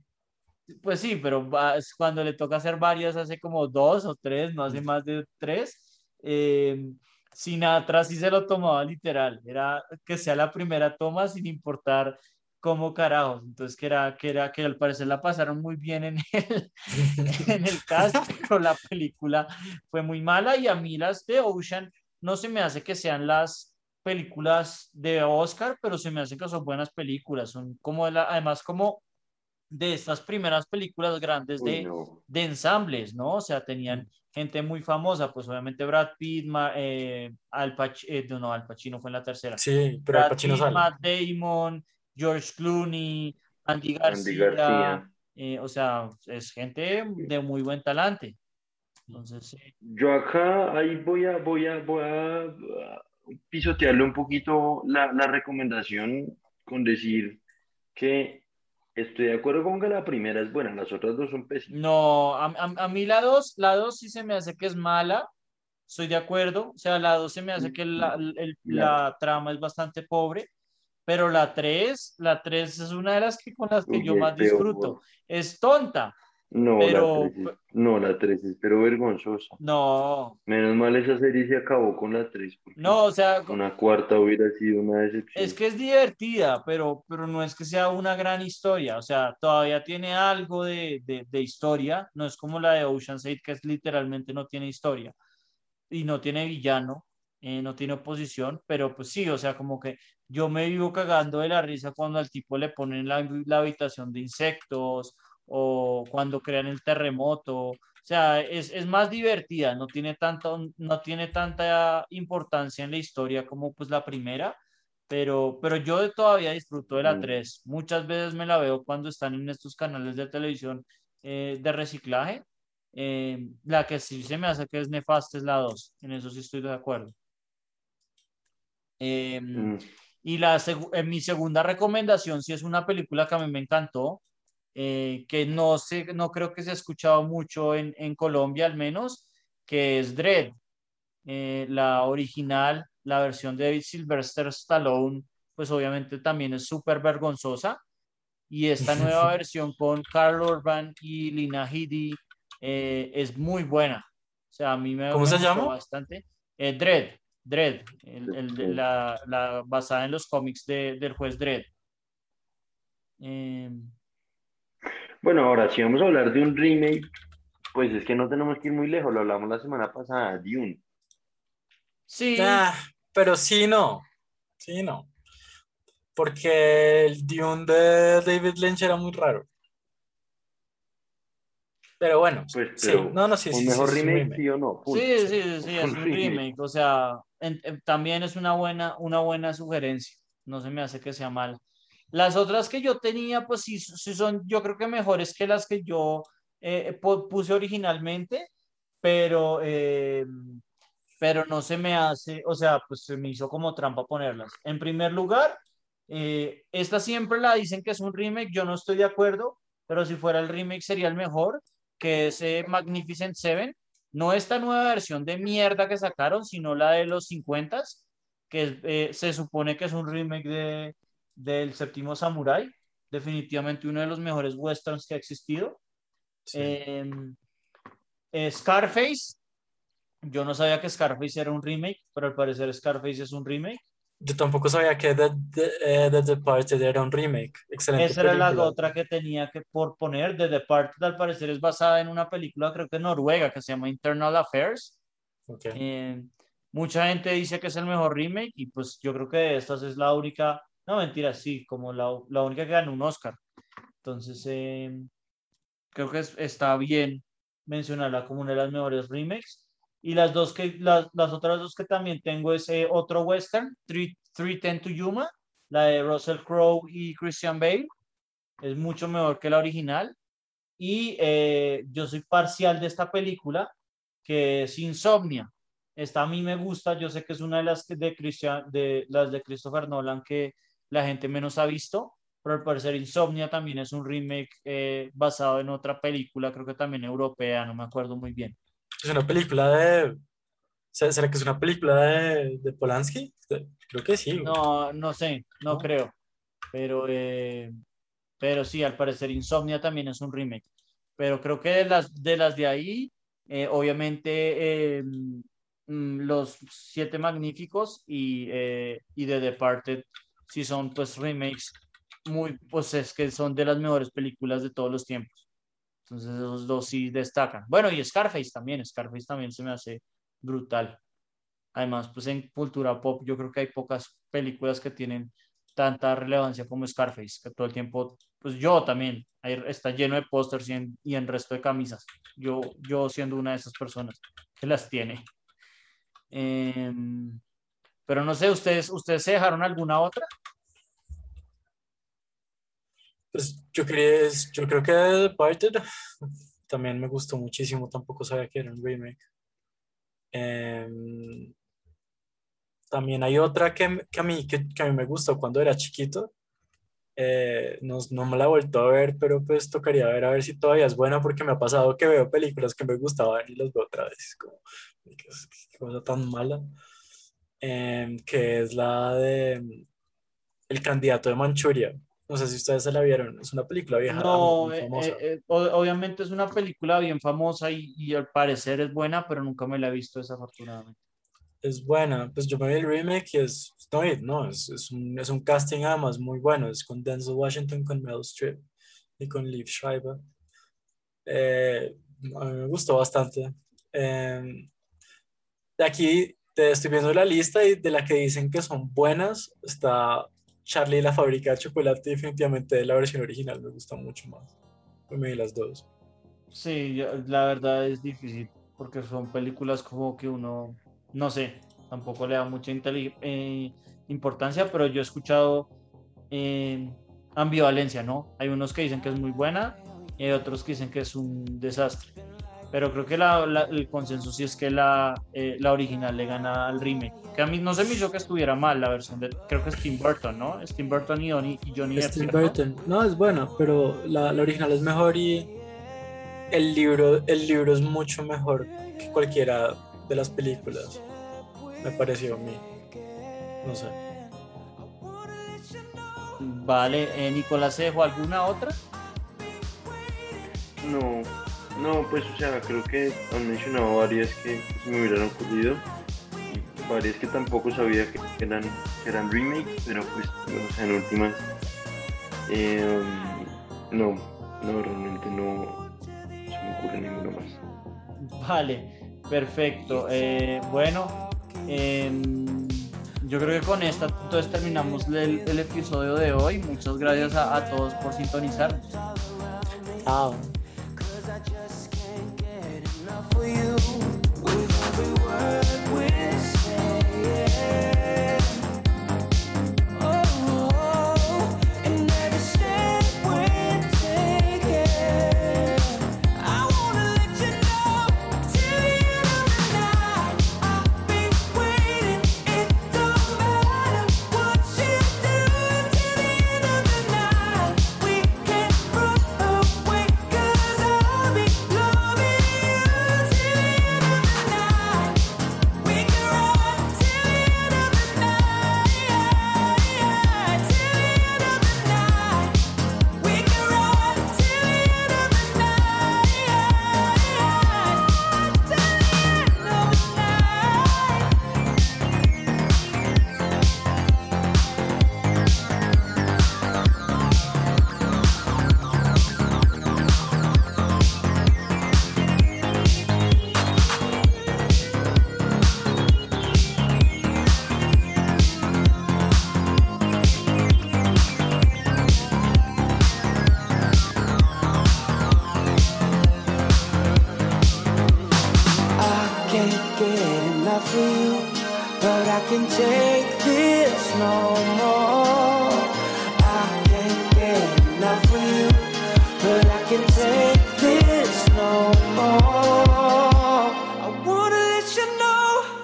Pues sí, pero cuando le toca hacer varias, hace como dos o tres, no hace más de tres. Eh, Sinatra sí se lo tomaba literal, era que sea la primera toma sin importar cómo carajos. Entonces, que era, que era, que al parecer la pasaron muy bien en el, en el cast, pero la película fue muy mala y a mí las de Ocean no se me hace que sean las películas de Oscar, pero se me hace que son buenas películas, son como, la, además como de estas primeras películas grandes Uy, de, no. de ensambles, ¿no? O sea, tenían gente muy famosa, pues obviamente Brad Pitt, Ma- eh, Al Pacino, no, Al Pacino fue en la tercera. Sí, pero Brad Pacino Pitt, sale. Matt Damon, George Clooney, Andy García, Andy García. eh, o sea, es gente de muy buen talante. Entonces, sí. Yo acá ahí voy a, voy a, voy a, pisotearle un poquito la, la recomendación con decir que estoy de acuerdo con que la primera es buena, las otras dos son pésimas. No, a, a- a mí la 2, la 2 sí se me hace que es mala, estoy de acuerdo, o sea, la 2 se me hace que la, el- la trama es bastante pobre, pero la 3, la 3 es una de las que con las que Uy, yo más peor. disfruto. Es tonta, No, Pero- la tres es, no, la 3 es pero vergonzosa. no, Menos mal esa serie se acabó con la 3, porque no, o sea, una cuarta hubiera sido una decepción. es que es divertida, pero, pero no es que sea una gran historia, o sea, todavía tiene algo de, de, de historia, no es como la de Ocean's 8, que es literalmente no tiene historia. y no tiene villano, eh, no tiene oposición, pero pues sí, o sea, como que yo me vivo cagando de la risa cuando al tipo le ponen la, la habitación de insectos o cuando crean el terremoto, o sea, es, es más divertida, no tiene, tanto, no tiene tanta importancia en la historia como pues la primera, pero, pero yo todavía disfruto de la Mm. 3, muchas veces me la veo cuando están en estos canales de televisión eh, de reciclaje. Eh, la que sí se me hace que es nefasta es la 2, en eso sí estoy de acuerdo. Eh, Mm, y la mi segunda recomendación sí es una película que a mí me encantó, eh, que no sé, no creo que se ha escuchado mucho en, en Colombia al menos, que es Dread, Eh, la original, la versión de David Sylvester Stallone, pues obviamente también es súper vergonzosa. Y esta nueva versión con Carl Urban y Lina Headey eh, es muy buena. O sea, a mí me, ¿Cómo me se llama? bastante. Eh, Dredd, el- el de la, la- basada en los cómics de- del juez Dredd. Eh, Bueno, ahora si vamos a hablar de un remake, pues es que no tenemos que ir muy lejos, lo hablamos la semana pasada, Dune. sí, Ah, pero sí, no. Sí, no. Porque el Dune de David Lynch era muy raro. Pero bueno, Pues, sí, no, no, sí, ¿Un sí, mejor sí, es un remake, remake. sí o no? Punto. sí, sí, sí, sí, es Un un remake. remake. O sea, también es una buena, una buena sugerencia. No se me hace que sea mal. Las otras que yo tenía, pues sí, sí son, yo creo que mejores que las que yo eh, pu- puse originalmente, pero, eh, pero no se me hace, o sea, pues se me hizo como trampa ponerlas. En primer lugar, eh, esta siempre la dicen que es un remake, yo no estoy de acuerdo, pero si fuera el remake sería el mejor, que es eh, Magnificent Seven. No esta nueva versión de mierda que sacaron, sino la de los 50 que eh, se supone que es un remake de, del Séptimo Samurai. Definitivamente uno de los mejores westerns que ha existido. Sí. Eh, eh, Scarface. Yo no sabía que Scarface era un remake, pero al parecer Scarface es un remake. Yo tampoco sabía que The, The, The Departed era un remake. Excelente Esa era la película. otra que tenía que por poner. The Departed al parecer es basada en una película, creo que noruega, que se llama Internal Affairs. Ok. Eh, mucha gente dice que es el mejor remake y pues yo creo que de estas es la única, no mentira, sí, como la, la única que ganó un Oscar. Entonces, eh, creo que es- está bien mencionarla como una de las mejores remakes. Y las dos que, las, las otras dos que también tengo es eh, otro western, 310 to Yuma, la de Russell Crowe y Christian Bale. Es mucho mejor que la original. Y eh, yo soy parcial de esta película que es Insomnia. Esta a mí me gusta, yo sé que es una de las de, Christian, de las de Christopher Nolan que la gente menos ha visto, pero al parecer Insomnia también es un remake eh, basado en otra película, creo que también europea, no me acuerdo muy bien. Es una película de... ¿Será que es una película de, de Polanski? Creo que sí. No, no sé, no, creo. Pero, eh, pero sí, al parecer Insomnia también es un remake. Pero creo que de las de, las de ahí, eh, obviamente mm, Los Siete Magníficos y, y The Departed sí son pues remakes muy, pues es que son de las mejores películas de todos los tiempos. Entonces esos dos sí destacan. Bueno, y Scarface también, Scarface también se me hace brutal. Además, pues en cultura pop yo creo que hay pocas películas que tienen tanta relevancia como Scarface, que todo el tiempo, pues yo también, está lleno de pósters y en, y en resto de camisas. Yo, yo siendo una de esas personas que las tiene. Em, pero no sé, ¿ustedes, ¿ustedes se dejaron alguna otra? Pues yo, creo, yo creo que The Departed también me gustó muchísimo, tampoco sabía que era un remake. Em, también hay otra que, que a mí, que, a mí me gustó cuando era chiquito. Eh, no, no, me la he vuelto a ver, pero pues tocaría ver a ver si todavía es buena porque me ha pasado que veo películas que me gustaban y las veo otra vez. Como, qué, cosa tan mala. Em, que es la de El candidato de Manchuria. No sé si ustedes se la vieron, es una película vieja. No, eh, eh, obviamente es una película bien famosa y, y, al parecer es buena, pero nunca me la he visto desafortunadamente. Es buena, pues yo me vi el remake y es, no, no es, es, un, es un casting además muy bueno, es con Denzel Washington, con Meryl Streep y con Liv Schreiber. Eh, a mí me gustó bastante. Em, de aquí te estoy viendo la lista y de la que dicen que son buenas está Charlie la fábrica de chocolate, definitivamente la versión original me gusta mucho más. Me vi las dos. Sí, la verdad es difícil porque son películas como que uno, no sé, tampoco le da mucha eh, importancia, pero yo he escuchado eh, ambivalencia, ¿no? Hay unos que dicen que es muy buena y hay otros que dicen que es un desastre pero creo que el consenso sí es que la, eh, la original le gana al remake. Que a mí no se me hizo que estuviera mal la versión de, creo que es Tim Burton, ¿no? Es Tim Burton y, Johnny, y Johnny es Tim Burton. No, es buena, pero la, la, original es mejor y el libro, el libro es mucho mejor que cualquiera de las películas. Me pareció a mí. No sé. Vale, eh, Nicolás, ¿se dejó alguna otra? No, no, pues, o sea, creo que han mencionado varias que me hubieran ocurrido. Varias que tampoco sabía que eran, eran remakes, pero pues, o sea, en últimas. Em, no, no, realmente no se me ocurre ninguna más. Vale, perfecto. Eh, bueno, em, yo creo que con esta entonces terminamos el, episodio de hoy. Muchas gracias a, a todos por sintonizarnos. Chao. world.